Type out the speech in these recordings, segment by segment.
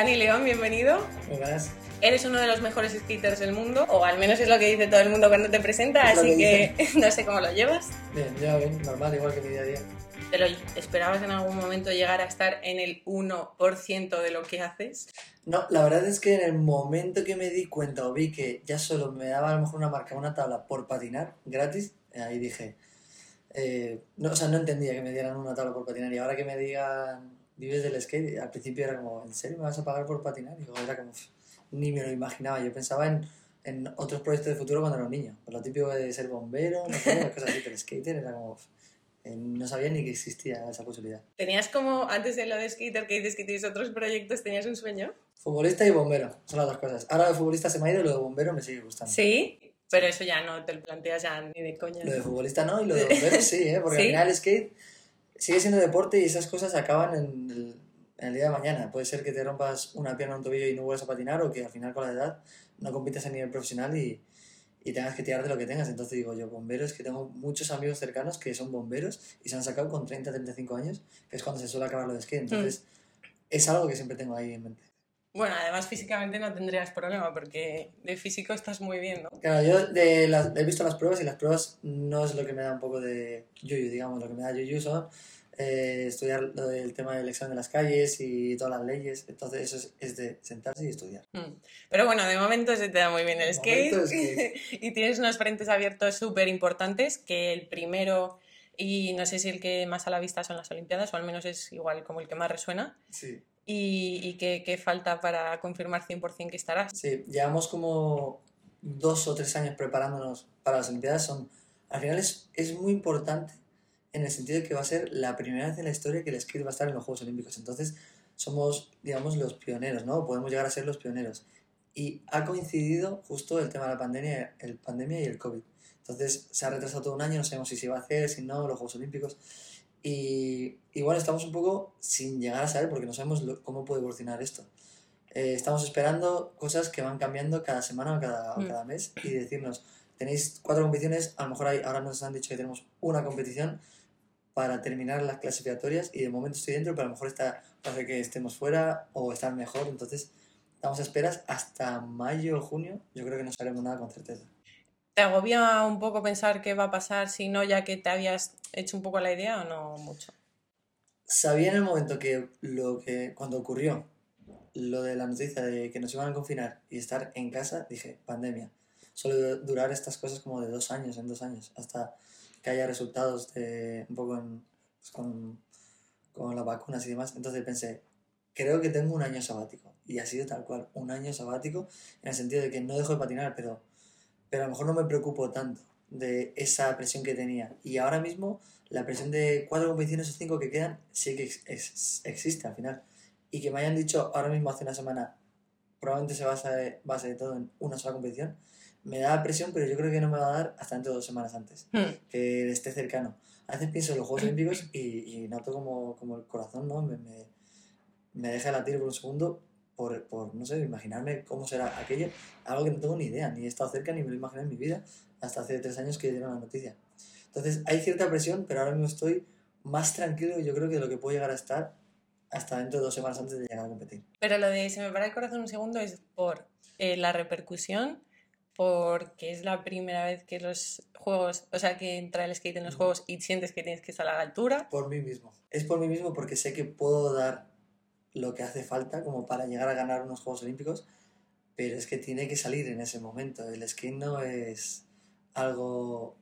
Dani León, bienvenido. Buenas. Eres uno de los mejores skaters del mundo, o al menos es lo que dice todo el mundo cuando te presenta, así que que no sé cómo lo llevas. Bien, ya bien, normal, igual que mi día a día. Pero ¿esperabas en algún momento llegar a estar en el 1% de lo que haces? No, la verdad es que en el momento que me di cuenta o vi que ya solo me daba a lo mejor una marca, una tabla por patinar gratis, ahí dije, eh, no, o sea, no entendía que me dieran una tabla por patinar y ahora que me digan, vives del skate, al principio era como, ¿en serio me vas a pagar por patinar? Y era como, "Uf, ni me lo imaginaba, yo pensaba en, en otros proyectos de futuro cuando era un niño, por lo típico de ser bombero, no sé, cosas así, pero skater era como, eh, no sabía ni que existía esa posibilidad. ¿Tenías como, antes de lo de skater, que dices que tienes otros proyectos, tenías un sueño? Futbolista y bombero, son las dos cosas. Ahora de futbolista se me ha ido y lo de bombero me sigue gustando. Sí, pero eso ya no te lo planteas ya ni de coña. Lo de futbolista no y lo de bombero sí, ¿eh? porque ¿Sí? al final el skate sigue siendo deporte y esas cosas acaban en el, en el día de mañana. Puede ser que te rompas una pierna o un tobillo y no vuelvas a patinar o que al final con la edad no compites a nivel profesional y, y tengas que tirar de lo que tengas. Entonces digo yo, bomberos, que tengo muchos amigos cercanos que son bomberos y se han sacado con 30, 35 años, que es cuando se suele acabar lo de skate. Entonces es algo que siempre tengo ahí en mente. Bueno, además físicamente no tendrías problema porque de físico estás muy bien, ¿no? Claro, yo de las- he visto las pruebas y las pruebas no es lo que me da un poco de yuyu, digamos, lo que me da yuyu son eh, estudiar lo del tema del examen de las calles y todas las leyes, entonces eso es, es de sentarse y estudiar. Mm. Pero bueno, de momento se te da muy bien el De skate, skate. y tienes unos frentes abiertos súper importantes, que el primero, y no sé si el que más a la vista son las Olimpiadas, o al menos es igual como el que más resuena, Sí. Y, y que, que falta para confirmar 100% que estarás. Sí, llevamos como dos o tres años preparándonos para las Olimpiadas, son, al final es, es muy importante en el sentido de que va a ser la primera vez en la historia que el skate va a estar en los Juegos Olímpicos, entonces somos, digamos, los pioneros, ¿no? Podemos llegar a ser los pioneros. Y ha coincidido justo el tema de la pandemia, el pandemia y el COVID. Entonces se ha retrasado todo un año, no sabemos si se va a hacer, si no, los Juegos Olímpicos. Y, bueno, estamos un poco sin llegar a saber porque no sabemos lo- cómo puede evolucionar esto. Eh, estamos esperando cosas que van cambiando cada semana o cada, o Mm. cada mes y decirnos, tenéis cuatro competiciones, a lo mejor hay, ahora nos han dicho que tenemos una competición para terminar las clasificatorias y de momento estoy dentro, pero a lo mejor está, puede que estemos fuera o estar mejor, entonces estamos a esperas hasta mayo o junio, yo creo que no sabremos nada con certeza. ¿Te agobia un poco pensar qué va a pasar si no, ya que te habías hecho un poco la idea o no mucho? Sabía en el momento que lo que cuando ocurrió lo de la noticia de que nos iban a confinar y estar en casa, dije, pandemia. Suele durar estas cosas como de dos años, en dos años, hasta que haya resultados de un poco en- pues, con, con las vacunas y demás. Entonces pensé, creo que tengo un año sabático. Y ha sido tal cual, un año sabático, en el sentido de que no dejo de patinar, pero, pero a lo mejor no me preocupo tanto de esa presión que tenía. Y ahora mismo la presión de cuatro competiciones o cinco que quedan sí que ex- ex- existe al final. Y que me hayan dicho ahora mismo hace una semana, probablemente se basa, base todo en una sola competición, me da presión, pero yo creo que no me va a dar hasta dentro de dos semanas antes, Hmm. que esté cercano. A veces pienso en los Juegos Olímpicos y, y noto como, como el corazón ¿no? me, me, me deja latir por un segundo por, por, no sé, imaginarme cómo será aquello, algo que no tengo ni idea, ni he estado cerca ni me lo imaginé en mi vida hasta hace tres años que dieron la noticia. Entonces hay cierta presión, pero ahora mismo estoy más tranquilo yo creo que de lo que puedo llegar a estar hasta dentro de dos semanas antes de llegar a competir. Pero lo de se me para el corazón un segundo es por eh, la repercusión, porque es la primera vez que los juegos, o sea, que entra el skate en los juegos y sientes que tienes que estar a la altura. Por mí mismo. Es por mí mismo porque sé que puedo dar lo que hace falta como para llegar a ganar unos Juegos Olímpicos, pero es que tiene que salir en ese momento. El skate no es algo,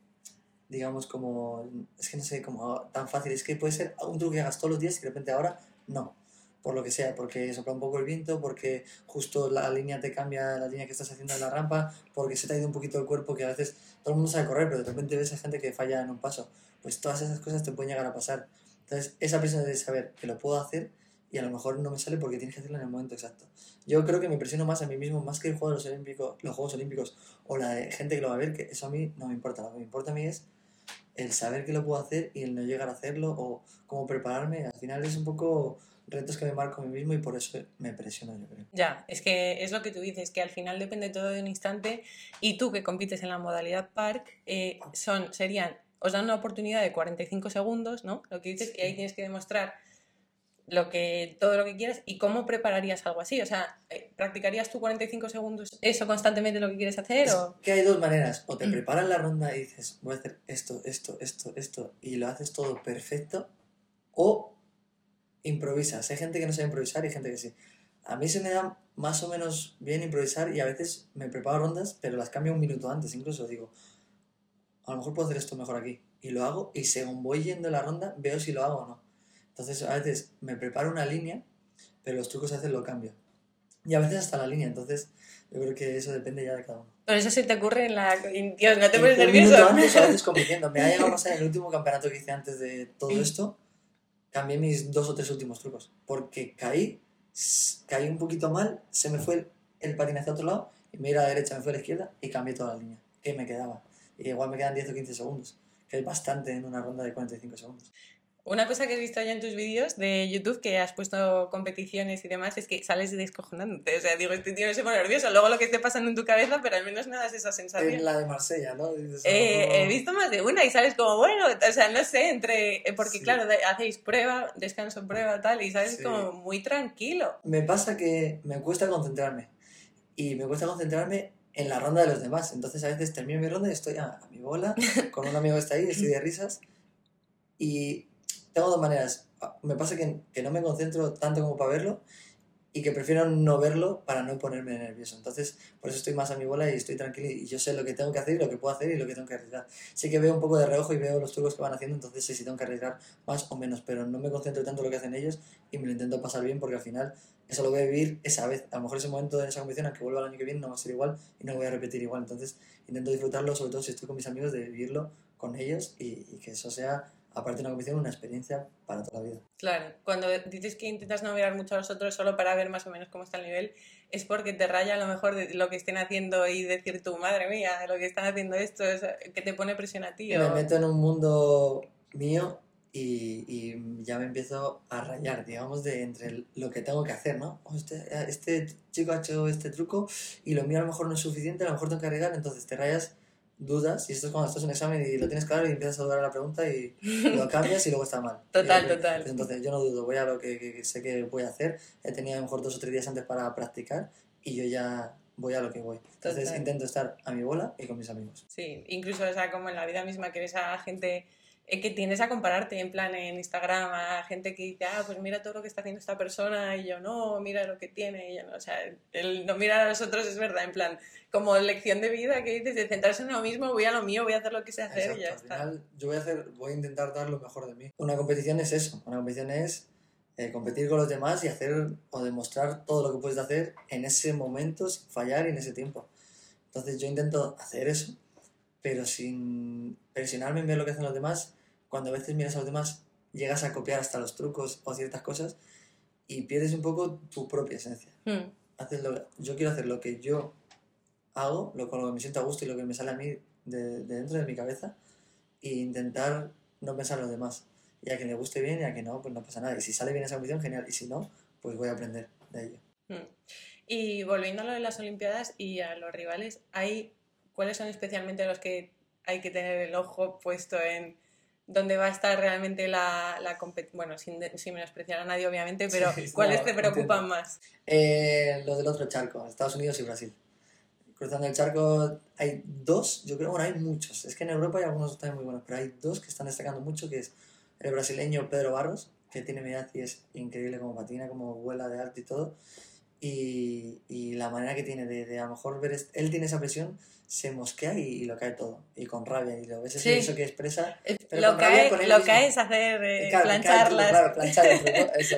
digamos, como, es que no sé, como tan fácil. Es que puede ser un truco que hagas todos los días y de repente ahora no. Por lo que sea, porque sopla un poco el viento, porque justo la línea te cambia, la línea que estás haciendo en la rampa, porque se te ha ido un poquito el cuerpo, que a veces todo el mundo sabe correr, pero de repente ves a gente que falla en un paso. Pues todas esas cosas te pueden llegar a pasar. Entonces, esa presión de saber que lo puedo hacer y a lo mejor no me sale porque tienes que hacerlo en el momento exacto. Yo creo que me presiono más a mí mismo, más que el juego de los, olímpicos, los Juegos Olímpicos o la de gente que lo va a ver, que eso a mí no me importa. Lo que me importa a mí es el saber que lo puedo hacer y el no llegar a hacerlo o cómo prepararme. Al final es un poco retos que me marco a mí mismo y por eso me presiono, yo creo. Ya, es que es lo que tú dices, que al final depende todo de un instante y tú que compites en la modalidad park, eh, son, serían, os dan una oportunidad de 45 segundos, ¿no? Lo que dices que ahí tienes que demostrar lo que, todo lo que quieras y cómo prepararías algo así. O sea, eh, ¿practicarías tú 45 segundos eso constantemente lo que quieres hacer? Es o... que hay dos maneras. O te preparas la ronda y dices, voy a hacer esto, esto, esto, esto, y lo haces todo perfecto. O improvisas. Hay gente que no sabe improvisar y gente que sí. A mí se me da más o menos bien improvisar y a veces me preparo rondas, pero las cambio un minuto antes. Incluso digo, a lo mejor puedo hacer esto mejor aquí. Y lo hago y según voy yendo la ronda, veo si lo hago o no. Entonces a veces me preparo una línea, pero los trucos a veces lo cambio. Y a veces hasta la línea, entonces yo creo que eso depende ya de cada uno. Pero eso se te ocurre en la... Dios, ¿no te pones nervioso? antes a veces compitiendo. Me ha llegado a pasar en el último campeonato que hice antes de todo esto, cambié mis dos o tres últimos trucos. Porque caí, caí un poquito mal, se me fue el, el patín hacia otro lado, y me iba a la derecha, me fue a la izquierda, y cambié toda la línea. Que me quedaba. Y igual me quedan 10 o 15 segundos, que es bastante en una ronda de 45 segundos. Una cosa que he visto ya en tus vídeos de YouTube que has puesto competiciones y demás es que sales descojonándote. O sea, digo, este tío no se pone nervioso. Luego lo que esté pasando en tu cabeza, pero al menos me das esa sensación. En la de Marsella, ¿no? Dices, Eh, "Oh". he visto más de una y sales como, bueno, o sea, no sé, entre. eh, Porque Sí. claro, hacéis prueba, descanso, prueba, tal, y sales Sí. como muy tranquilo. Me pasa que me cuesta concentrarme. Y me cuesta concentrarme en la ronda de los demás. Entonces a veces termino mi ronda y estoy a, a mi bola, con un amigo que está ahí, estoy de risas. Y tengo dos maneras. Me pasa que, que no me concentro tanto como para verlo y que prefiero no verlo para no ponerme nervioso. Entonces, por eso estoy más a mi bola y estoy tranquilo y yo sé lo que tengo que hacer y lo que puedo hacer y lo que tengo que arriesgar. Sé que veo un poco de reojo y veo los trucos que van haciendo, entonces sé si tengo que arriesgar más o menos, pero no me concentro tanto en lo que hacen ellos y me lo intento pasar bien porque al final eso lo voy a vivir esa vez. A lo mejor ese momento de esa competición, aunque vuelva el año que viene, no va a ser igual y no voy a repetir igual. Entonces intento disfrutarlo, sobre todo si estoy con mis amigos, de vivirlo con ellos y, y que eso sea, aparte de una competición, una experiencia para toda la vida. Claro, cuando dices que intentas no mirar mucho a los otros solo para ver más o menos cómo está el nivel, es porque te raya a lo mejor de lo que estén haciendo y decir tú, madre mía, lo que están haciendo esto, es que te pone presión a ti. Y me meto en un mundo mío y, y ya me empiezo a rayar, digamos, de entre lo que tengo que hacer, ¿no? Oh, este, este chico ha hecho este truco y lo mío a lo mejor no es suficiente, a lo mejor tengo que agregar, entonces te rayas, dudas, y esto es cuando estás en un examen y lo tienes claro y empiezas a dudar a la pregunta y lo cambias y luego está mal. Total, Y- total. entonces yo no dudo, voy a lo que, que- que sé que voy a hacer, he tenido a lo mejor dos o tres días antes para practicar y yo ya voy a lo que voy. Entonces Total. intento estar a mi bola y con mis amigos. Sí, incluso, o sea, como en la vida misma que ves a gente eh, que tienes a compararte, en plan en Instagram, a gente que dice, ah, pues mira todo lo que está haciendo esta persona, y yo no, mira lo que tiene, y yo no, o sea, el no mirar a los otros es verdad, en plan, como lección de vida que dices, de centrarse en lo mismo, voy a lo mío, voy a hacer lo que sé hacer y ya Exacto, está. al final yo voy a hacer, voy a intentar dar lo mejor de mí. Una competición es eso, una competición es eh, competir con los demás y hacer o demostrar todo lo que puedes hacer en ese momento sin fallar y en ese tiempo. Entonces yo intento hacer eso, pero sin presionarme en ver lo que hacen los demás. Cuando a veces miras a los demás, llegas a copiar hasta los trucos o ciertas cosas y pierdes un poco tu propia esencia. Hmm, Haces lo- yo quiero hacer lo que yo hago, lo con lo que me siento a gusto y lo que me sale a mí de, de dentro de mi cabeza e intentar no pensar en los demás. Y a quien le guste bien y a quien no, pues no pasa nada. Y si sale bien esa competición, genial. Y si no, pues voy a aprender de ello. hmm. Y volviendo a lo de las Olimpiadas y a los rivales, hay, ¿cuáles son especialmente los que hay que tener el ojo puesto en dónde va a estar realmente la, la competición? Bueno, sin, sin menospreciar a nadie, obviamente, pero Sí, ¿cuáles no, te preocupan entiendo. más? Eh, los del otro charco, Estados Unidos y Brasil. Cruzando el charco hay dos, yo creo, bueno, hay muchos. Es que en Europa hay algunos también muy buenos, pero hay dos que están destacando mucho, que es el brasileño Pedro Barros, que tiene mi edad y es increíble como patina, como vuela de arte y todo. Y, y la manera que tiene de, de a lo mejor ver, él tiene esa presión, se mosquea y, y lo cae todo, y con rabia, y lo ves Sí. eso que expresa. Pero lo con rabia cae, con él lo cae es hacer eh, Claro, plancharlas. Claro, planchar truco, eso.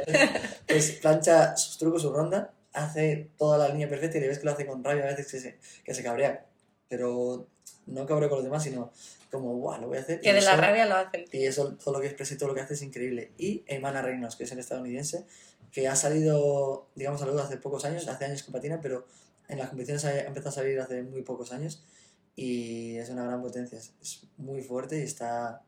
Pues plancha sus trucos, su ronda, hace toda la línea perfecta y le ves que lo hace con rabia a veces que se, que se cabrea. Pero no cabreo con los demás, sino como, guau, lo voy a hacer. que y de la eso- rabia lo hace el tío. Y eso, todo lo que expresa y todo lo que hace es increíble. Y Emana Reynolds, que es el estadounidense, que ha salido, digamos, a la luz hace pocos años, hace años que patina, pero en las competiciones ha empezado a salir hace muy pocos años y es una gran potencia. Es muy fuerte y está,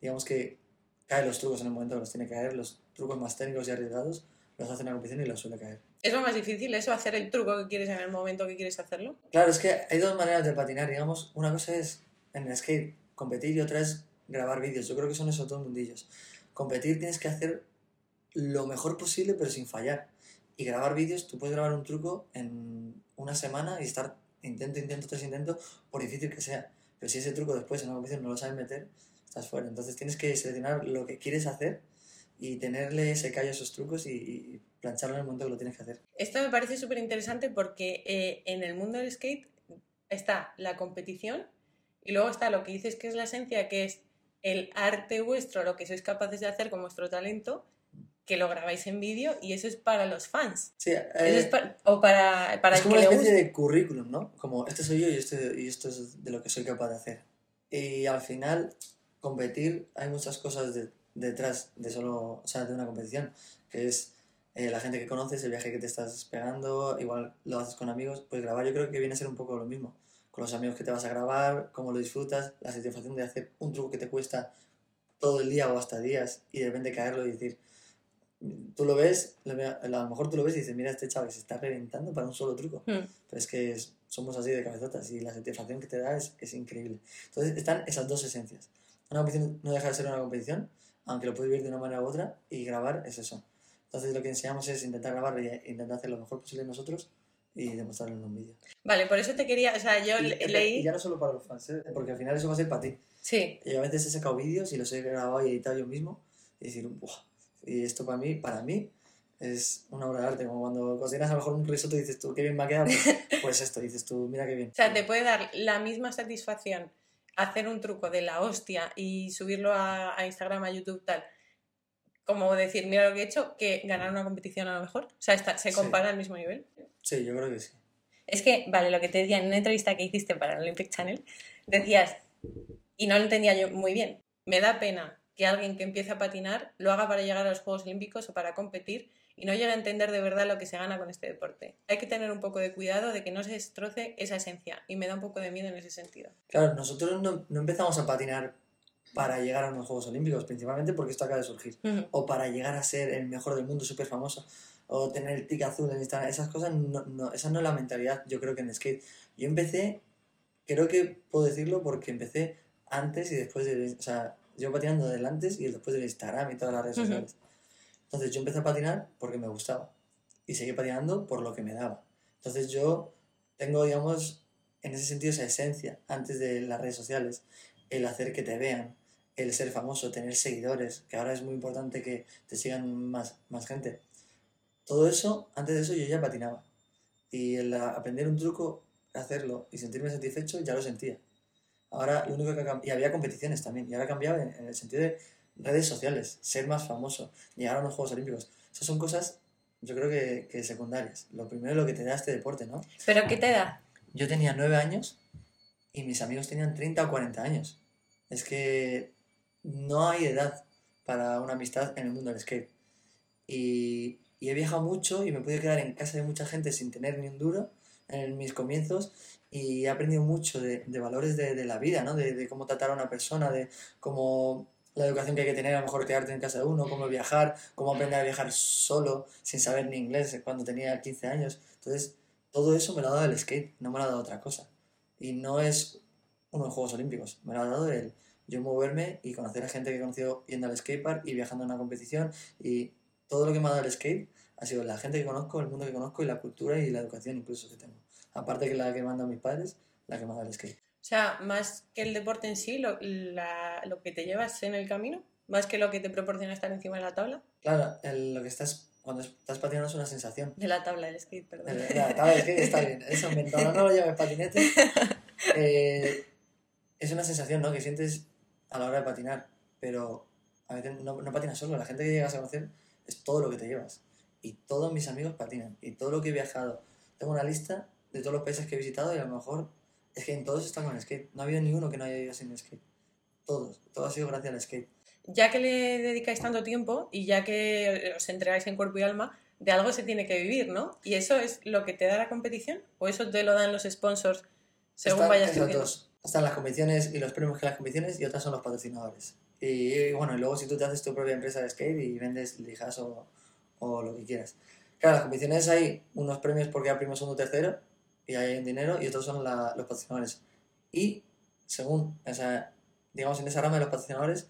digamos que cae los trucos en el momento que los tiene que caer, los trucos más técnicos y arriesgados los hace en la competición y los suele caer. Es lo más difícil, eso, hacer el truco que quieres en el momento que quieres hacerlo. Claro, es que hay dos maneras de patinar, digamos. Una cosa es en el skate competir y otra es grabar vídeos. Yo creo que son esos dos mundillos. Competir tienes que hacer lo mejor posible, pero sin fallar. Y grabar vídeos, tú puedes grabar un truco en una semana y estar intento, intento, tras intento, por difícil que sea. Pero si ese truco después en una competición no lo sabes meter, estás fuera. Entonces tienes que seleccionar lo que quieres hacer y tenerle ese callo a esos trucos y, y plancharlo en el momento que lo tienes que hacer. Esto me parece súper interesante porque eh, en el mundo del skate está la competición y luego está lo que dices que es la esencia, que es el arte vuestro, lo que sois capaces de hacer con vuestro talento, que lo grabáis en vídeo y eso es para los fans. Sí, Eso eh, es pa- o para, para es el como que una especie de currículum, ¿no? Como este soy yo y, este, y esto es de lo que soy capaz de hacer. Y al final, competir, hay muchas cosas de- detrás de solo, o sea, de una competición, que es eh, la gente que conoces, el viaje que te estás pegando, igual lo haces con amigos, pues grabar yo creo que viene a ser un poco lo mismo. Con los amigos que te vas a grabar, cómo lo disfrutas, la satisfacción de hacer un truco que te cuesta todo el día o hasta días y de repente caerlo y decir, tú lo ves, a lo mejor tú lo ves y dices, mira este chaval que se está reventando para un solo truco. Hmm. Pero es que somos así de cabezotas y la satisfacción que te da es, es increíble. Entonces están esas dos esencias. Una competición no deja de ser una competición, aunque lo puedes vivir de una manera u otra, y grabar es eso. Entonces lo que enseñamos es intentar grabar e intentar hacer lo mejor posible nosotros y demostrarlo en un vídeo. Vale, por eso te quería, o sea, yo Y, le- y leí... ya no solo para los fans, ¿eh? porque al final eso va a ser para ti. Sí, Yo a veces he sacado vídeos y los he grabado y editado yo mismo y decir, "Buah". y esto para mí, para mí es una obra de arte, como cuando cocinas a lo mejor un risotto y dices tú, qué bien me ha quedado, pues, pues esto, dices tú, mira qué bien. O sea, te puede dar la misma satisfacción hacer un truco de la hostia y subirlo a, a Instagram, a YouTube, tal, como decir, mira lo que he hecho, que ganar una competición a lo mejor. O sea, está- se Sí. compara al mismo nivel. Sí, yo creo que sí. Es que, vale, lo que te decía en una entrevista que hiciste para el Olympic Channel, decías, y no lo entendía yo muy bien, me da pena que alguien que empiece a patinar lo haga para llegar a los Juegos Olímpicos o para competir y no llegue a entender de verdad lo que se gana con este deporte. Hay que tener un poco de cuidado de que no se destroce esa esencia y me da un poco de miedo en ese sentido. Claro, nosotros no, no empezamos a patinar para llegar a unos Juegos Olímpicos, principalmente porque esto acaba de surgir. o para llegar a ser el mejor del mundo, súper famoso, o tener el tic azul en Instagram, esas cosas, no, no, esa no es la mentalidad, yo creo que en skate. Yo empecé, creo que puedo decirlo porque empecé antes y después de, o sea, yo patinando del antes y después del Instagram y todas las redes sociales. Entonces yo empecé a patinar porque me gustaba y seguí patinando por lo que me daba. Entonces yo tengo, digamos, en ese sentido esa esencia antes de las redes sociales, el hacer que te vean, el ser famoso, tener seguidores, que ahora es muy importante que te sigan más, más gente. Todo eso, antes de eso yo ya patinaba. Y el a- aprender un truco, hacerlo y sentirme satisfecho, ya lo sentía. Ahora lo único que ha y había competiciones también, y ahora ha cambiado en, en el sentido de redes sociales, ser más famoso, llegar a unos Juegos Olímpicos. Esas son cosas, yo creo que, que secundarias. Lo primero es lo que te da este deporte, ¿no? ¿Pero qué te da? Yo tenía nueve años y mis amigos tenían 30 o 40 años. Es que no hay edad para una amistad en el mundo del skate. Y, he viajado mucho y me pude quedar en casa de mucha gente sin tener ni un duro en mis comienzos y he aprendido mucho de, valores de, la vida, ¿no? De, de cómo tratar a una persona, de cómo la educación que hay que tener, a lo mejor quedarte en casa de uno, cómo viajar, cómo aprender a viajar solo, sin saber ni inglés cuando tenía 15 años. Entonces, todo eso me lo ha dado el skate, no me lo ha dado otra cosa. Y no es unos Juegos Olímpicos, me lo ha dado el yo moverme y conocer a gente que he conocido yendo al skatepark y viajando a una competición y todo lo que me ha dado el skate ha sido la gente que conozco, el mundo que conozco y la cultura y la educación incluso que tengo. Aparte que la que me han dado mis padres, la que me ha dado el skate. O sea, más que el deporte en sí, lo, la- lo que te llevas en el camino, más que lo que te proporciona estar encima de la tabla, Claro, el- lo que estás, cuando estás patinando es una sensación. de la tabla del skate, perdón. El- La tabla de skate está bien, eso inventado, no lo llames patinete. Eh, es una sensación, ¿no? Que sientes a la hora de patinar, pero a veces no, no patinas solo, la gente que llegas a conocer es todo lo que te llevas. Y todos mis amigos patinan, y todo lo que he viajado. Tengo una lista de todos los países que he visitado y a lo mejor es que en todos están con skate. No ha habido ninguno que no haya ido sin skate. Todos, todo ha sido gracias al skate. Ya que le dedicáis tanto tiempo y ya que os entregáis en cuerpo y alma, de algo se tiene que vivir, ¿no? ¿Y eso es lo que te da la competición? ¿O eso te lo dan los sponsors según Están vayas subiendo? dos. Están las competiciones y los premios que las competiciones y otras son los patrocinadores. Y, bueno, y luego si tú te haces tu propia empresa de skate y vendes lijas o, o lo que quieras. Claro, las competiciones hay unos premios porque hay primo, segundo, tercero y hay un dinero y otros son la- los patrocinadores. Y según, o sea, digamos en esa rama de los patrocinadores,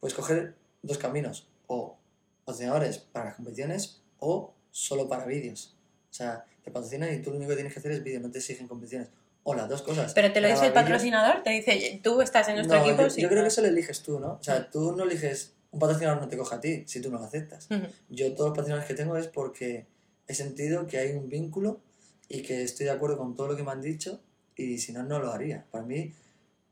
puedes coger dos caminos. O patrocinadores para las competiciones o solo para vídeos. O sea, te patrocinan y tú lo único que tienes que hacer es vídeo, no te exigen competiciones. O las dos cosas. Pero te lo dice el patrocinador, te dice, tú estás en nuestro No, equipo. yo, sí, yo creo no. que eso lo eliges tú, ¿no? O sea, tú no eliges, un patrocinador no te coja a ti si tú no lo aceptas. Yo todos los patrocinadores que tengo es porque he sentido que hay un vínculo y que estoy de acuerdo con todo lo que me han dicho y si no, no lo haría. Para mí,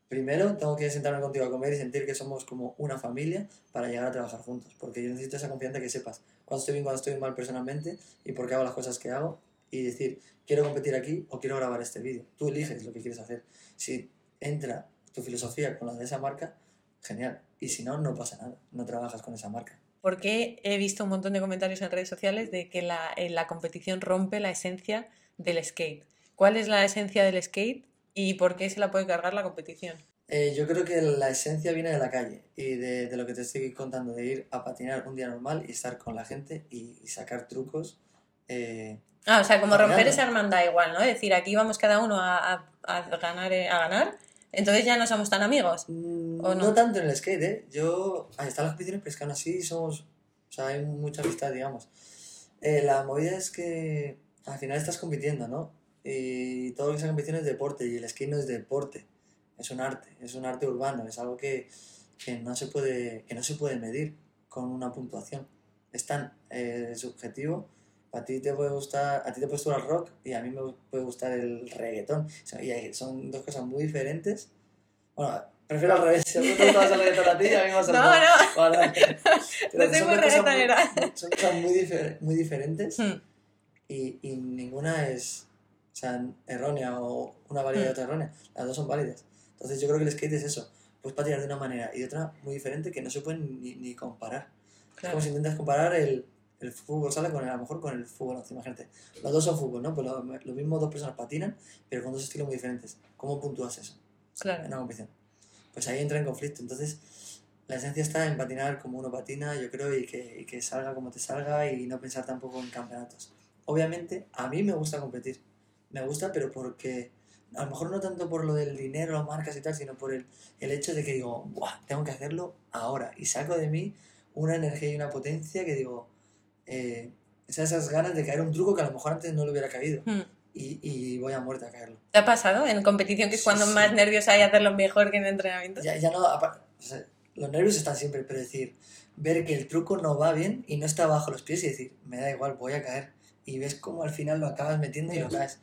primero tengo que sentarme contigo a comer y sentir que somos como una familia para llegar a trabajar juntos, porque yo necesito esa confianza que sepas cuando estoy bien, cuando estoy mal personalmente y por qué hago las cosas que hago y decir, quiero competir aquí o quiero grabar este vídeo. Tú eliges lo que quieres hacer. Si entra tu filosofía con la de esa marca, genial. Y si no, no pasa nada. No trabajas con esa marca. Porque he visto un montón de comentarios en redes sociales de que la, eh, la competición rompe la esencia del skate. ¿Cuál es la esencia del skate y por qué se la puede cargar la competición? Eh, yo creo que la esencia viene de la calle y de, de lo que te estoy contando, de ir a patinar un día normal y estar con la gente y, y sacar trucos. eh, Ah, o sea, como romper esa hermandad igual, ¿no? Es decir, aquí vamos cada uno a, a- a ganar, eh, a ganar, entonces ya no somos tan amigos. mm, ¿O no? no? tanto en el skate, ¿eh? Yo, ahí están las competiciones, pero es que aún así somos, o sea, hay mucha amistad, digamos. Eh, la movida es que al final estás compitiendo, ¿no? Y todo lo que sea competición es deporte y el skate no es deporte, es un arte, es un arte urbano, es algo que, que no, se puede, que no se puede medir con una puntuación. Es tan eh, subjetivo. A ti te puede gustar, a ti te puede gustar el rock y a mí me puede gustar el reggaetón. Y son dos cosas muy diferentes. Bueno, prefiero al revés. Si mí te gusta el reggaetón a ti y a mí me gusta el No, rock. no. Vale, No soy muy reggaetonera. Son cosas muy, difer- muy diferentes Hmm. y, y ninguna es o sea, errónea o una válida y Mm. otra errónea. Las dos son válidas. Entonces yo creo que el skate es eso. Puedes patinar de una manera y de otra muy diferente que no se pueden ni, ni comparar. Es Claro. como si intentas comparar el, el fútbol sala con el, a lo mejor con el fútbol imagínate. Los dos son fútbol, ¿no? Pues lo, lo mismo dos personas patinan, pero con dos estilos muy diferentes. ¿Cómo puntúas eso en Claro. una competición? Pues ahí entra en conflicto. Entonces, la esencia está en patinar como uno patina, yo creo, y que, y que salga como te salga y no pensar tampoco en campeonatos. Obviamente, a mí me gusta competir. Me gusta, pero porque, a lo mejor no tanto por lo del dinero, las marcas y tal, sino por el, el hecho de que digo, Buah, tengo que hacerlo ahora. Y saco de mí una energía y una potencia que digo, eh, esas, ganas de caer un truco que a lo mejor antes no le hubiera caído. Hmm. Y, y voy a muerte a caerlo. ¿Te ha pasado en competición que es Sí, cuando sí. más nervios hay hacerlo mejor que en entrenamiento? Ya, ya no, o sea, los nervios están siempre, pero decir, ver que el truco no va bien y no está bajo los pies y decir, me da igual, voy a caer. Y ves cómo al final lo acabas metiendo y lo caes.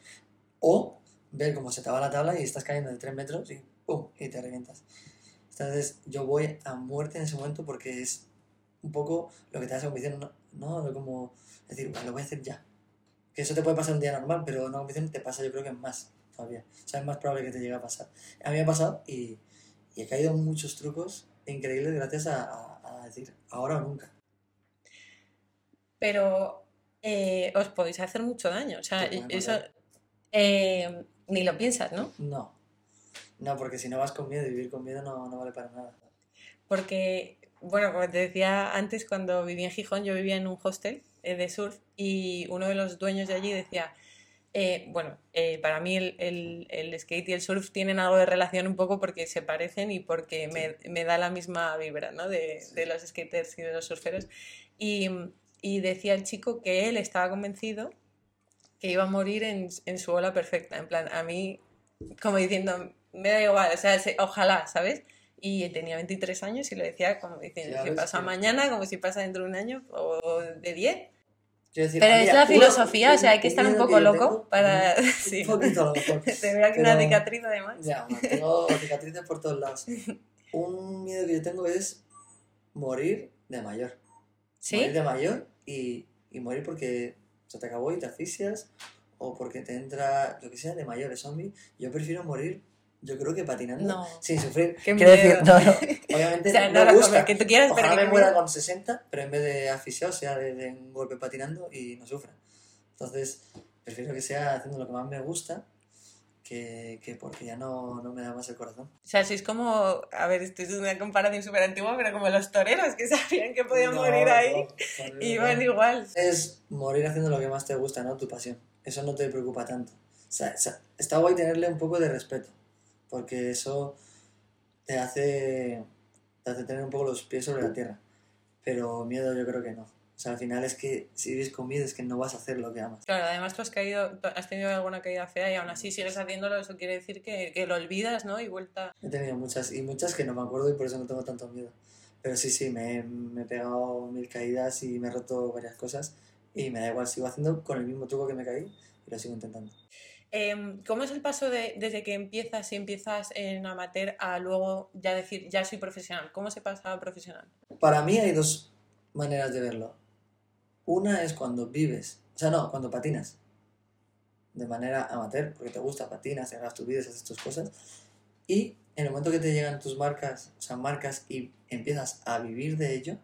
O ver cómo se te va la tabla y estás cayendo de 3 metros y ¡pum! y te revientas. Entonces yo voy a muerte en ese momento porque es un poco lo que te hace competición, no, no como decir, "Vale, lo voy a hacer ya. Que eso te puede pasar un día normal, pero una competición te pasa yo creo que más todavía. O sea, es más probable que te llegue a pasar. A mí me ha pasado y, y he caído en muchos trucos increíbles gracias a, a- a decir ahora o nunca. Pero eh, os podéis hacer mucho daño. O sea, eso eh, ni lo piensas, ¿no? No. No, porque si no vas con miedo y vivir con miedo no, no vale para nada. Porque, bueno, como te decía antes, cuando vivía en Gijón, yo vivía en un hostel eh, de surf y uno de los dueños de allí decía, eh, bueno, eh, para mí el, el- el skate y el surf tienen algo de relación un poco porque se parecen y porque me, me da la misma vibra, ¿no? De, de los skaters y de los surferos. Y, y decía el chico que él estaba convencido que iba a morir en, en su ola perfecta. En plan, a mí, como diciendo, me da igual, o sea, se- ojalá, ¿sabes? Y tenía 23 años y lo decía como diciendo, si ves pasa que- mañana, como si pasa dentro de un año o de 10. Quiero decir, Pero es la filosofía, o sea, hay que estar un poco que loco tengo, para- Un, sí. poquito a lo mejor. Te veo aquí una cicatriz además. Ya, tengo cicatrices por todos lados. Un miedo que yo tengo es morir de mayor. ¿Sí? Morir de mayor y, y morir porque se te acabó y te asfixias o porque te entra lo que sea de mayor, es zombie. Yo prefiero morir, yo creo que patinando No. sin sufrir. Qué Quiero decir, miedo. no, no, obviamente O sea, no me gusta. que tú quieras, pero Ojalá que me muera con 60, pero en vez de asfixiado sea de, de un golpe patinando y no sufra. Entonces, prefiero que sea haciendo lo que más me gusta que, que porque ya no, no me da más el corazón. O sea, sois como, a ver, esto es una comparación súper antigua, pero como los toreros que sabían que podían morir ahí y iban igual. Es morir haciendo lo que más te gusta, ¿no? Tu pasión. Eso no te preocupa tanto. O sea, o sea, está guay tenerle un poco de respeto, porque eso te hace, te hace tener un poco los pies sobre la tierra. Pero miedo yo creo que no. sea, al final es que si vives con miedo es que no vas a hacer lo que amas. Claro, además tú has caído, has tenido alguna caída fea y aún así sigues haciéndolo, eso quiere decir que, que lo olvidas, ¿no? Y vuelta... He tenido muchas y muchas que no me acuerdo y por eso no tengo tanto miedo. Pero sí, sí, me, me he pegado mil caídas y me he roto varias cosas y me da igual, sigo haciendo con el mismo truco que me caí y lo sigo intentando. Em, ¿Cómo es el paso de, desde que empiezas y empiezas en amateur a luego ya decir, ya soy profesional? ¿Cómo se pasa a profesional? Para mí hay dos maneras de verlo. Una es cuando vives, o sea, no, cuando patinas de manera amateur, porque te gusta, patinas, hagas tus vídeos, haces tus cosas. Y en el momento que te llegan tus marcas, o sea, marcas y empiezas a vivir de ello,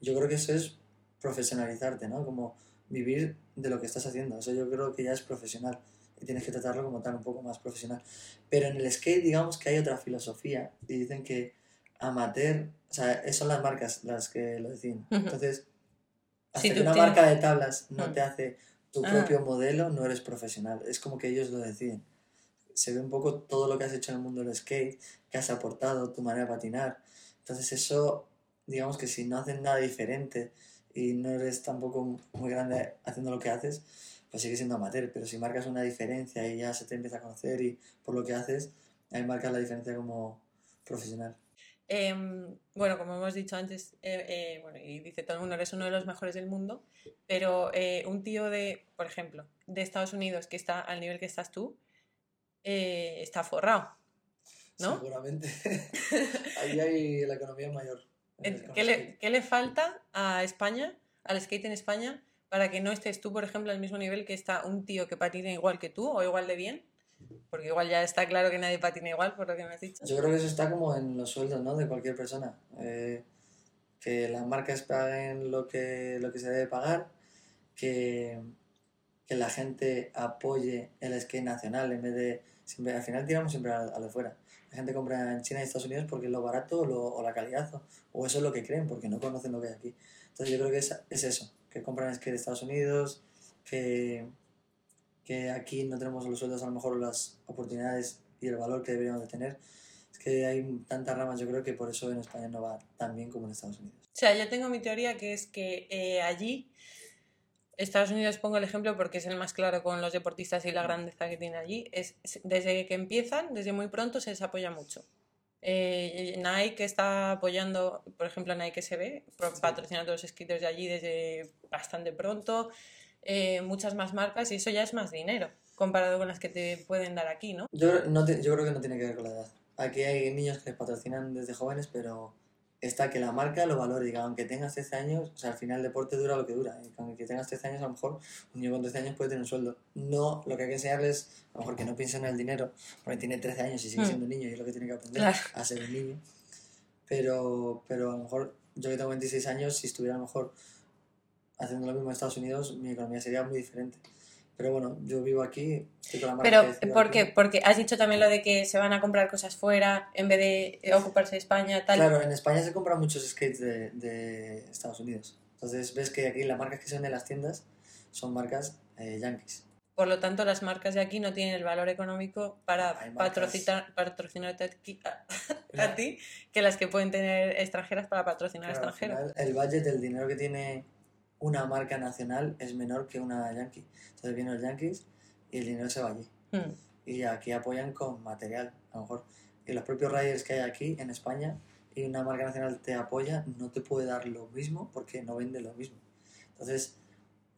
yo creo que eso es profesionalizarte, ¿no? Como vivir de lo que estás haciendo. Eso yo creo que ya es profesional y tienes que tratarlo como tal, un poco más profesional. Pero en el skate, digamos que hay otra filosofía y dicen que amateur, o sea, son las marcas las que lo deciden. Entonces, hasta Sí, que una tienes- marca de tablas no te hace tu Ah. propio modelo, no eres profesional. Es como que ellos lo deciden. Se ve un poco todo lo que has hecho en el mundo del skate, que has aportado, tu manera de patinar. Entonces eso, digamos que si no haces nada diferente y no eres tampoco muy grande haciendo lo que haces, pues sigue siendo amateur. Pero si marcas una diferencia y ya se te empieza a conocer y por lo que haces, ahí marcas la diferencia como profesional. Em, bueno, como hemos dicho antes, eh, eh, bueno, y dice todo el mundo, eres uno de los mejores del mundo, pero eh, un tío de, por ejemplo, de Estados Unidos que está al nivel que estás tú, eh, está forrado, ¿no? Seguramente. ahí hay la economía mayor. ¿Qué le, qué le falta a España, al skate en España, para que no estés tú, por ejemplo, al mismo nivel que está un tío que patina igual que tú o igual de bien? Porque igual ya está claro que nadie patina igual, por lo que me has dicho. Yo creo que eso está como en los sueldos, ¿no? De cualquier persona. Eh, que las marcas paguen lo que, lo que se debe pagar, que, que la gente apoye el skate nacional en vez de... Siempre, al final tiramos siempre a, a lo fuera. La gente compra en China y Estados Unidos porque es lo barato o, lo- la calidad, o, eso es lo que creen, porque no conocen lo que hay aquí. Entonces yo creo que es eso, que compran skate de Estados Unidos, que, que aquí no tenemos los sueldos, a lo mejor las oportunidades y el valor que deberíamos de tener. Es que hay tantas ramas, yo creo que por eso en España no va tan bien como en Estados Unidos. O sea, yo tengo mi teoría que es que eh, allí, Estados Unidos pongo el ejemplo porque es el más claro con los deportistas y la grandeza que tiene allí, es es- desde que empiezan, desde muy pronto se les apoya mucho. Eh, Nike está apoyando, por ejemplo, Nike SB, pro- Sí. los skaters de allí desde bastante pronto, eh, muchas más marcas y eso ya es más dinero comparado con las que te pueden dar aquí, ¿no? Yo, no te- yo creo que no tiene que ver con la edad. Aquí hay niños que patrocinan desde jóvenes, pero está que la marca lo valore. Diga, aunque tengas 13 años, o sea, al final el deporte dura lo que dura. Y aunque tengas 13 años, a lo mejor un niño con 13 años puede tener un sueldo. No, lo que hay que enseñarles, a lo mejor que no piensen en el dinero, porque tiene 13 años y sigue Mm. siendo un niño y es lo que tiene que aprender Claro. a ser un niño. Pero, pero a lo mejor yo que tengo 26 años, si estuviera a lo mejor haciendo lo mismo en Estados Unidos, mi economía sería muy diferente. Pero bueno, yo vivo aquí, estoy con la Pero, ¿por qué? Porque has dicho también lo de que se van a comprar cosas fuera en vez de ocuparse de España, tal. Claro, en España se compran muchos skates de, de Estados Unidos. Entonces ves que aquí las marcas que se ven en las tiendas son marcas eh, yankees. Por lo tanto, las marcas de aquí no tienen el valor económico para patrocinar, patrocinarte aquí- a, a ti que las que pueden tener extranjeras para patrocinar Claro, extranjeros. el budget, el dinero que tiene una marca nacional es menor que una yankee. Entonces vienen los yankees y el dinero se va allí. Hmm. Y aquí apoyan con material, a lo mejor. Y los propios riders que hay aquí en España y una marca nacional te apoya, no te puede dar lo mismo porque no vende lo mismo. Entonces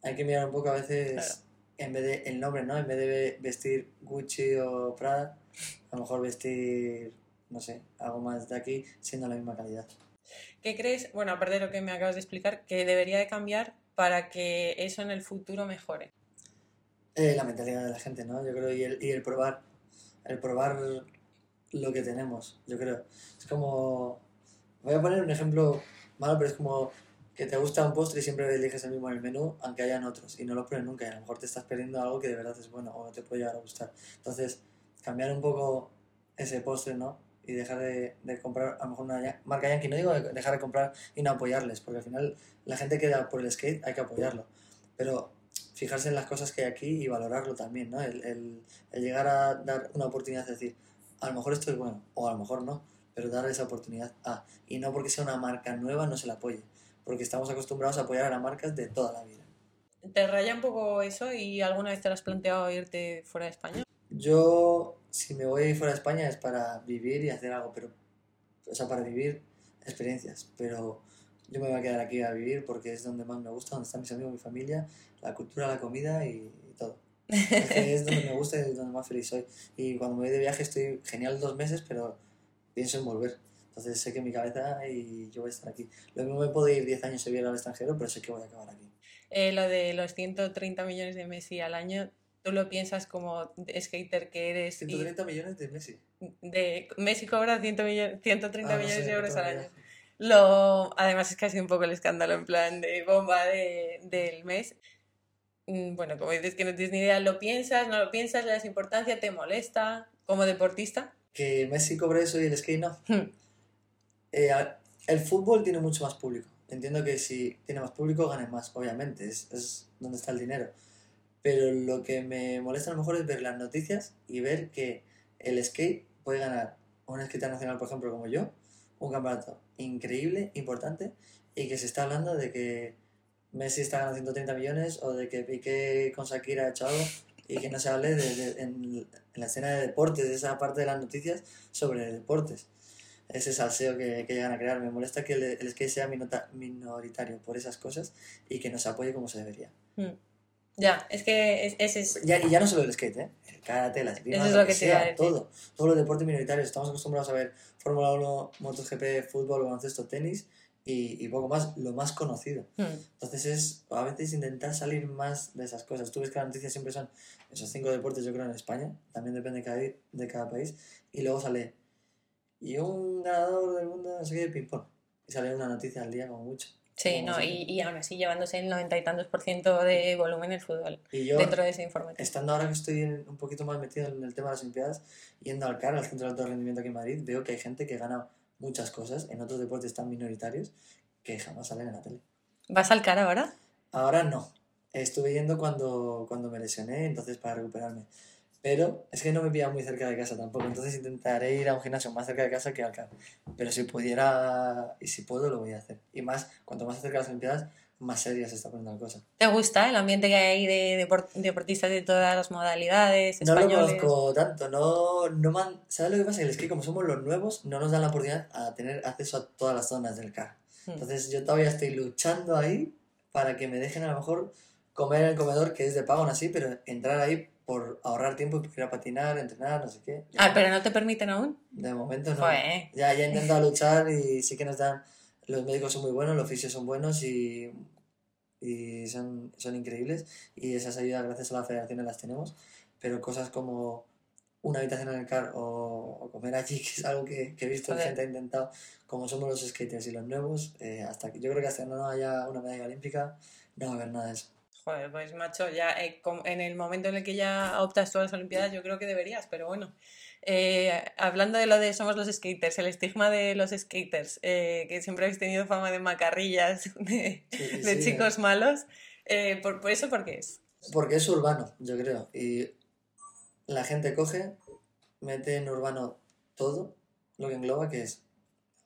hay que mirar un poco a veces, Claro. en vez de el nombre, ¿no? En vez de vestir Gucci o Prada, a lo mejor vestir, no sé, algo más de aquí, siendo la misma calidad. ¿Qué crees? Bueno, aparte de lo que me acabas de explicar, que debería de cambiar para que eso en el futuro mejore. Eh, la mentalidad de la gente, ¿no? Yo creo, y el, y el probar, el probar lo que tenemos, yo creo. Es como, voy a poner un ejemplo malo, pero es como que te gusta un postre y siempre eliges el mismo en el menú, aunque hayan otros, y no los pruebes nunca, y a lo mejor te estás perdiendo algo que de verdad es bueno o te puede llegar a gustar. Entonces, cambiar un poco ese postre, ¿no? Y dejar de, comprar a lo mejor una marca Yankee, no digo de- dejar de comprar y no apoyarles, porque al final la gente queda por el skate, hay que apoyarlo. Pero fijarse en las cosas que hay aquí y valorarlo también, ¿no? El llegar a dar una oportunidad, de decir, a lo mejor esto es bueno, o a lo mejor no, pero dar esa oportunidad a. Y no porque sea una marca nueva no se la apoye, porque estamos acostumbrados a apoyar a las marcas de toda la vida. ¿Te raya un poco eso y alguna vez te lo has planteado irte fuera de España? Yo, si me voy fuera de España es para vivir y hacer algo, pero, o sea, para vivir experiencias, pero yo me voy a quedar aquí a vivir porque es donde más me gusta, donde están mis amigos, mi familia, la cultura, la comida y, y todo. Es, que es donde me gusta y es donde más feliz soy. Y cuando me voy de viaje estoy genial dos meses, pero pienso en volver. Entonces sé que mi cabeza y yo voy a estar aquí. Lo mismo me puedo ir 10 años a vivir al extranjero, pero sé que voy a acabar aquí. Eh, lo de los 130 millones de Messi al año, ¿tú lo piensas como skater que eres? y 130 millones de Messi. de Messi cobra 100 millo- 130 Ah, no millones sé, de euros al año. Lo, además es casi un poco el escándalo en plan de bomba de, del mes. Mm, Bueno, como dices que no tienes ni idea, ¿lo piensas? ¿No lo piensas? ¿Le das importancia? ¿Te molesta? Como deportista. Que Messi cobre eso y el skate no. Hmm. Eh, el fútbol tiene mucho más público. Entiendo que si tiene más público, gane más, obviamente. Es, es donde está el dinero. Pero lo que me molesta a lo mejor es ver las noticias y ver que el skate puede ganar un skater nacional, por ejemplo, como yo, un campeonato increíble, importante, y que se está hablando de que Messi está ganando 130 millones o de que Piqué con Shakira ha hecho algo y que no se hable de- de- en, en la escena de deportes, de esa parte de las noticias sobre deportes. Ese salseo que, que llegan a crear. Me molesta que el, el skate sea minota- minoritario por esas cosas y que no se apoye como se debería. Mm. Ya, es que es- ese es... Ya, y ya no solo el skate, ¿eh? El karate, la esgrima, es lo, lo que, sea, decir. todo. Todos los deportes minoritarios. Estamos acostumbrados a ver Fórmula 1, MotoGP, fútbol, baloncesto, tenis y, y poco más, lo más conocido. Mm. Entonces es a veces intentar salir más de esas cosas. Tú ves que las noticias siempre son esos cinco deportes, yo creo, en España. También depende de cada, de cada país. Y luego sale, y un ganador del mundo, no sé qué, de ping-pong. Y sale una noticia al día como mucho. Sí, Como no, y, y aún así llevándose el noventa y tantos por ciento de volumen el fútbol Y yo, dentro de ese informativo. estando ahora que estoy un poquito más metido en el tema de las Olimpiadas, yendo al CAR, al Centro de Alto Rendimiento aquí en Madrid, veo que hay gente que gana muchas cosas en otros deportes tan minoritarios que jamás salen en la tele. ¿Vas al cara ahora? Ahora no. Estuve yendo cuando, cuando me lesioné, entonces para recuperarme. Pero es que no me pilla muy cerca de casa tampoco, entonces intentaré ir a un gimnasio más cerca de casa que al CAR. Pero si pudiera y si puedo, lo voy a hacer. Y más, cuanto más se acerca a las Olimpiadas, más seria se está poniendo la cosa. ¿Te gusta el ambiente que hay de depor- deportistas de todas las modalidades, No lo españoles? conozco tanto, no, no man- ¿sabes lo que pasa? Es que como somos los nuevos, no nos dan la oportunidad a tener acceso a todas las zonas del CAR. Mm. Entonces yo todavía estoy luchando ahí para que me dejen a lo mejor comer en el comedor, que es de pago aún así, pero entrar ahí por ahorrar tiempo y ir a patinar, entrenar, no sé qué. Ah, pero no te permiten aún. De momento no. Joder. Ya, ya he intentado luchar y sí que nos dan, los médicos son muy buenos, los fisios son buenos y, y son, son increíbles y esas ayudas gracias a la federación las tenemos, pero cosas como una habitación en el car o, o comer allí, que es algo que, que he visto que gente ha intentado, como somos los skaters y los nuevos, eh, hasta que yo creo que hasta que no haya una medalla olímpica no va a haber nada de eso. Joder, pues macho, ya eh, en el momento en el que ya optas tú a las Olimpiadas, yo creo que deberías, pero bueno. Eh, hablando de lo de somos los skaters, el estigma de los skaters, eh, que siempre habéis tenido fama de macarrillas, de, Sí, sí, de sí, chicos malos, ¿por, por eso por qué es? Porque es urbano, yo creo. Y la gente coge, mete en urbano todo lo que engloba, que es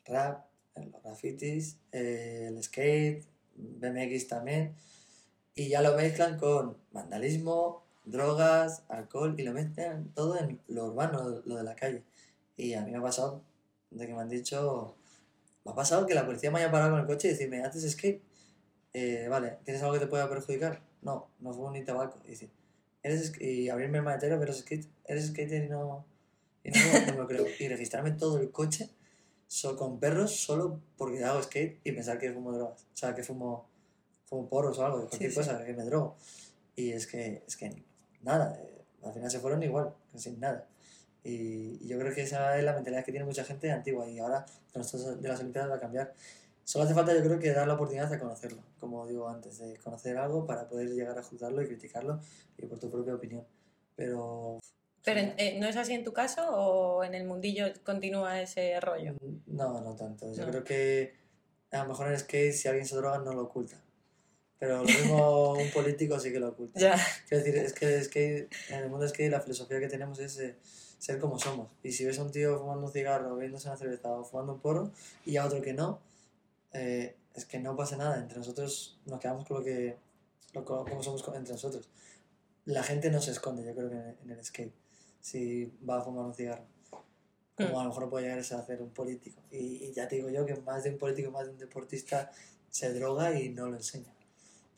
rap, los grafitis, el skate, BMX también. Y ya lo mezclan con vandalismo, drogas, alcohol y lo mezclan todo en lo urbano, lo de la calle. Y a mí me ha pasado, de que me han dicho, me ha pasado que la policía me haya parado con el coche y decirme, ¿haces skate? Eh, vale, ¿tienes algo que te pueda perjudicar? No, no fumo ni tabaco. Y, decir, ¿eres, y abrirme el maletero, pero skate, eres skater y no, y no, no me lo creo. Y registrarme todo el coche so- con perros solo porque hago skate y pensar que fumo drogas. O sea, que fumo, fumo porros o algo, cualquier sí. cosa, que me drogo. Y es que, es que nada, eh, al final se fueron igual, sin nada. Y, y yo creo que esa es la mentalidad que tiene mucha gente antigua y ahora con esto de las Olimpiadas va a cambiar. Solo hace falta yo creo que dar la oportunidad de conocerlo, como digo antes, de conocer algo para poder llegar a juzgarlo y criticarlo y por tu propia opinión. Pero... Pero eh, ¿no es así en tu caso o en el mundillo continúa ese rollo? No, no tanto. Yo No. creo que a lo mejor en skate si alguien se droga no lo oculta. Pero lo mismo un político sí que lo oculta. Ya, Quiero decir, es que el skate, en el mundo del skate la filosofía que tenemos es eh, ser como somos. Y si ves a un tío fumando un cigarro, bebiéndose una cerveza o fumando un porro y a otro que no, eh, es que no pasa nada. Entre nosotros nos quedamos con lo que, lo, co- como somos entre nosotros. La gente no se esconde, yo creo que en el, en el skate, si va a fumar un cigarro. Como a lo mejor puede llegar a ser un político. Y, y ya te digo yo que más de un político, más de un deportista se droga y no lo enseña.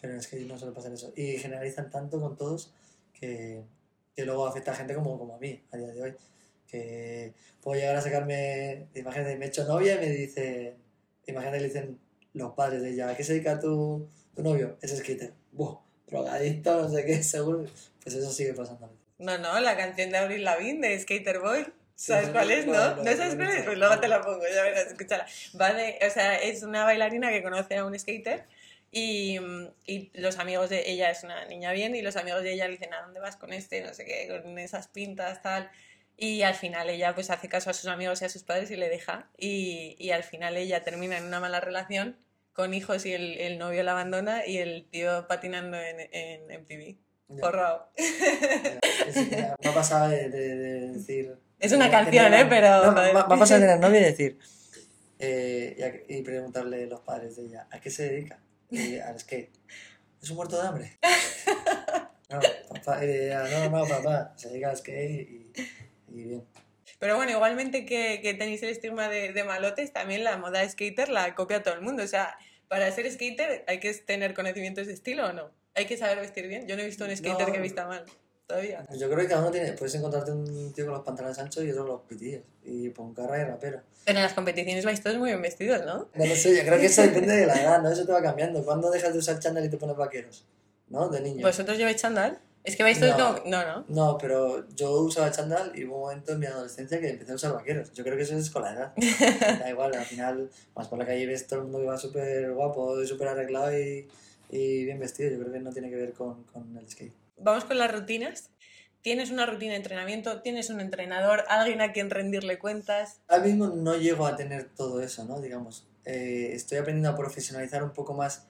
Pero el skate no suele pasar eso. Y generalizan tanto con todos que, que luego afecta a gente como, como a mí, a día de hoy. Que puedo llegar a sacarme, imagínate, me he hecho novia y me dice, imagínate que le dicen los padres de ella, ¿a qué se dedica tu, tu novio? Es skater. Buah, drogadicto, no sé qué, seguro. Pues eso sigue pasando. No, no, la canción de Avril Lavigne de Skater Boy. ¿Sabes Sí, cuál es, no? no, ¿No, no, sabes cuál es? Pues luego te la pongo, ya verás, escúchala. Va de, o sea, es una bailarina que conoce a un skater y, mm, y los amigos de ella es una niña bien y los amigos de ella le dicen, ¿a dónde vas con este? No sé qué, con esas pintas, tal. Y al final ella pues hace caso a sus amigos y a sus padres y le deja. Y, y al final ella termina en una mala relación con hijos y el, el novio la abandona y el tío patinando en, en MTV. Ya, Forrado. me ha pasado de, de- de decir... Es una de canción, tener- ¿eh? Pero, No, me, me ha pasado de tener novia y decir... eh, y, a- y preguntarle a los padres de ella, ¿a qué se dedica? Y skate. ¿Es un muerto de hambre? No, papá, ella, no, no, papá, se dedica al skate y, y bien. Pero bueno, igualmente que, que tenéis el estigma de, de malotes, también la moda skater la copia todo el mundo. O sea, para ser skater hay que tener conocimientos de estilo o no. Hay que saber vestir bien. Yo no he visto un skater No. que vista mal todavía. Pues yo creo que cada uno tiene... Puedes encontrarte un tío con los pantalones anchos y otro con los pitillos. Y poncarra y rapero. Pero en las competiciones vais todos muy bien vestidos, ¿no? No lo sé, yo creo que eso depende de la edad, ¿no? Eso te va cambiando. ¿Cuándo dejas de usar chándal y te pones vaqueros? ¿No? De niño. ¿Vosotros lleváis chándal? Es que vais todos No. como... No, no. No, pero yo usaba chándal y hubo un momento en mi adolescencia que empecé a usar vaqueros. Yo creo que eso es con la edad. da igual, al final vas por la calle ves todo el mundo que va súper guapo, súper arreglado y, y bien vestido. Yo creo que no tiene que ver con, con el skate. Vamos con las rutinas. ¿Tienes una rutina de entrenamiento? ¿Tienes un entrenador? ¿Alguien a quien rendirle cuentas? Ahora mismo no llego a tener todo eso, ¿no? Digamos, eh, estoy aprendiendo a profesionalizar un poco más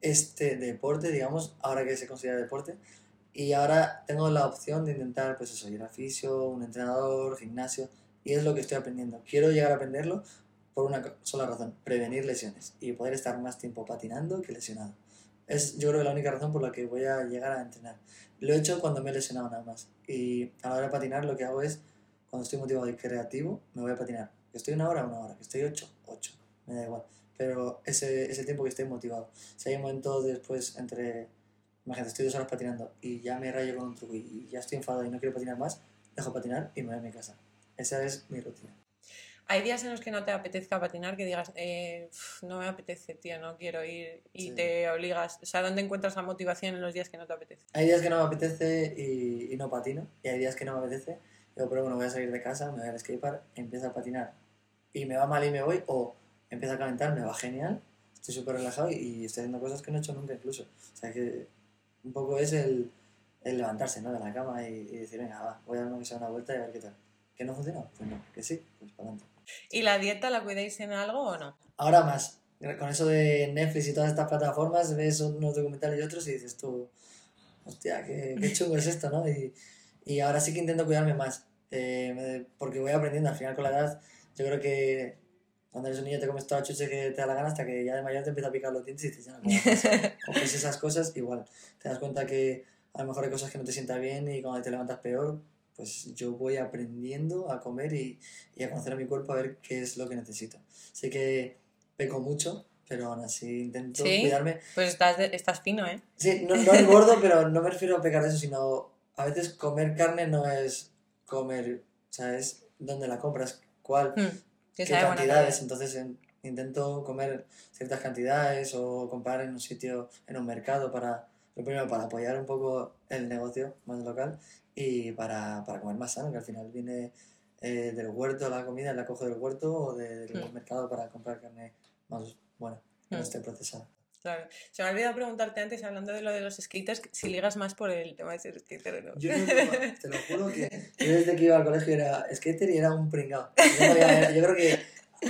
este deporte, digamos, ahora que se considera deporte. Y ahora tengo la opción de intentar, pues eso, ir a fisio, un entrenador, gimnasio, y es lo que estoy aprendiendo. Quiero llegar a aprenderlo por una sola razón, prevenir lesiones y poder estar más tiempo patinando que lesionado. Es yo creo la única razón por la que voy a llegar a entrenar. Lo he hecho cuando me he lesionado nada más. Y a hora de patinar lo que hago es, cuando estoy motivado y creativo, me voy a patinar. Que estoy una hora, una hora. Que estoy ocho, ocho. Me da igual. Pero ese, ese tiempo que estoy motivado. Si hay un momento después entre, imagínate, estoy dos horas patinando y ya me rayo con un truco y ya estoy enfadado y no quiero patinar más, dejo patinar y me voy a mi casa. Esa es mi rutina. Hay días en los que no te apetezca patinar, que digas, eh, "Uf, no me apetece, tío, no quiero ir, y Sí. te obligas. O sea, ¿dónde encuentras la motivación en los días que no te apetece? Hay días que no me apetece y, y no patino, y hay días que no me apetece. Digo, pero bueno, voy a salir de casa, me voy al skatepark, empiezo a patinar y me va mal y me voy, o empiezo a calentar, me va genial, estoy súper relajado y, y estoy haciendo cosas que no he hecho nunca incluso. O sea que un poco es el, el levantarse ¿no? de la cama y, y decir, venga, va, voy a darme una vuelta y a ver qué tal. ¿Que no funciona? Pues no, que sí, pues para adelante. ¿Y la dieta la cuidáis en algo o no? Ahora más, con eso de Netflix y todas estas plataformas, ves unos documentales y otros y dices tú, hostia, qué, qué chungo es esto, ¿no? Y, y ahora sí que intento cuidarme más, eh, porque voy aprendiendo, al final con la edad, yo creo que cuando eres un niño te comes toda la chuche que te da la gana hasta que ya de mayor te empieza a picar los dientes y dices, ya no pues esas cosas, igual, te das cuenta que a lo mejor hay cosas que no te sientan bien y cuando te levantas peor, pues yo voy aprendiendo a comer y, y a conocer a mi cuerpo a ver qué es lo que necesito. Sé que peco mucho, pero aún así intento ¿Sí? cuidarme. Pues estás, estás fino, ¿eh? Sí, no, no engordo, pero no me refiero a pecar de eso, sino a veces comer carne no es comer, o sea, es dónde la compras, cuál, Mm, que qué cantidades. Entonces en- intento comer ciertas cantidades o comprar en un sitio, en un mercado para, lo primero, para apoyar un poco el negocio más local y para, para comer más sano, que al final viene eh, del huerto la comida, la cojo del huerto o de- del Mm. mercado para comprar carne más buena, que no Mm. esté procesada. Claro. Se me ha olvidado preguntarte antes, hablando de lo de los skaters, si ligas más por el tema de ser skater o no. Yo no, te lo juro que yo desde que iba al colegio era skater y era un pringao. Yo, no había- yo creo que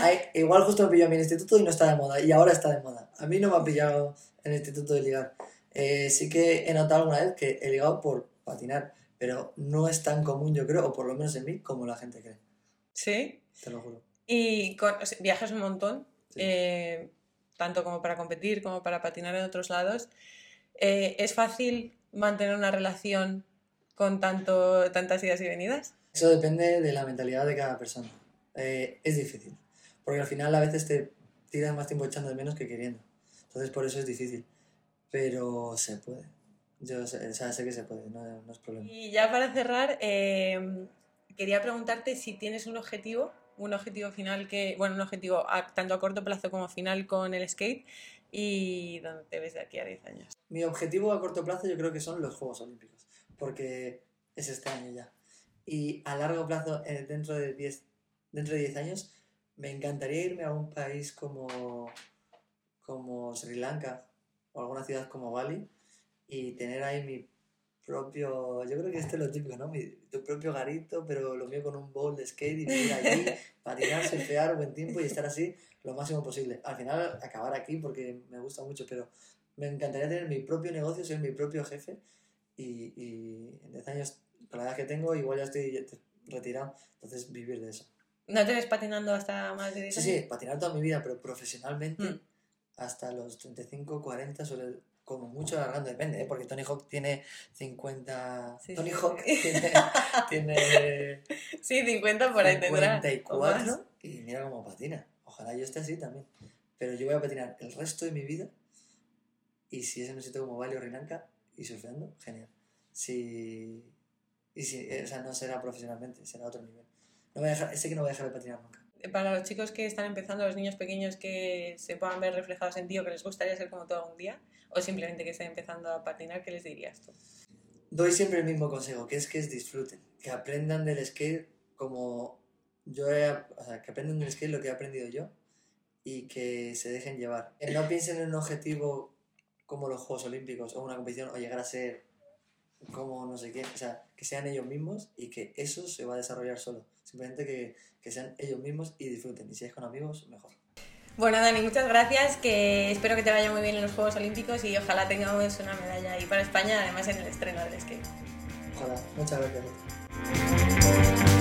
hay- igual justo me pilló a mi instituto y no está de moda, y ahora está de moda. A mí no me ha pillado en el instituto de ligar. Eh, sí que he notado alguna vez que he ligado por patinar, pero no es tan común, yo creo, o por lo menos en mí, como la gente cree. ¿Sí? Te lo juro. Y con, o sea, viajas un montón. Sí. eh, tanto como para competir como para patinar en otros lados. Eh, ¿Es fácil mantener una relación con tanto, tantas idas y venidas? Eso depende de la mentalidad de cada persona. Eh, es difícil, porque al final a veces te tiras más tiempo echando de menos que queriendo. Entonces por eso es difícil, pero se puede. Yo sé, o sea, sé que se puede, no, no es problema. Y ya para cerrar, eh, quería preguntarte si tienes un objetivo, un objetivo final que, bueno, un objetivo a- tanto a corto plazo como final con el skate y dónde te ves de aquí a 10 años. Mi objetivo a corto plazo yo creo que son los Juegos Olímpicos, porque es este año ya. Y a largo plazo, eh, dentro de 10 dentro de 10 años, me encantaría irme a un país como, como Sri Lanka o alguna ciudad como Bali y tener ahí mi propio, yo creo que este es lo típico, ¿no? Mi, tu propio garito, pero lo mío con un bowl de skate y vivir allí, patinar, surfear, buen tiempo y estar así lo máximo posible. Al final acabar aquí porque me gusta mucho, pero me encantaría tener mi propio negocio, ser mi propio jefe y, y en 10 años, con la edad que tengo, igual ya estoy retirado, entonces vivir de eso. ¿No te ves patinando hasta más de 10 Sí, años? sí, patinar toda mi vida, pero profesionalmente Mm. hasta los 35, 40, sobre, como mucho alargando, depende, ¿eh? porque Tony Hawk tiene 50... Sí, Tony sí. Hawk tiene, tiene Sí, 50 por ahí tendrá. o más. 54 y mira cómo patina. Ojalá yo esté así también. Pero yo voy a patinar el resto de mi vida y si es en un sitio como Bali o Sri Lanka y surfeando, genial. Si... Y si, eh, o sea, no será profesionalmente, será otro nivel. No voy a dejar, sé que no voy a dejar de patinar nunca. Para los chicos que están empezando, los niños pequeños que se puedan ver reflejados en ti o que les gustaría ser como todo un día, o simplemente que estén empezando a patinar, ¿qué les dirías tú? Doy siempre el mismo consejo, que es que disfruten, que aprendan del skate como yo he, o sea, que aprendan del skate lo que he aprendido yo y que se dejen llevar. Que no piensen en un objetivo como los Juegos Olímpicos o una competición o llegar a ser como no sé qué, o sea, que sean ellos mismos y que eso se va a desarrollar solo. Simplemente que sean ellos mismos y disfruten. Y si es con amigos, mejor. Bueno, Dani, muchas gracias, que espero que te vaya muy bien en los Juegos Olímpicos y ojalá tengamos una medalla ahí para España, además en el estreno del skate. Ojalá. Muchas gracias.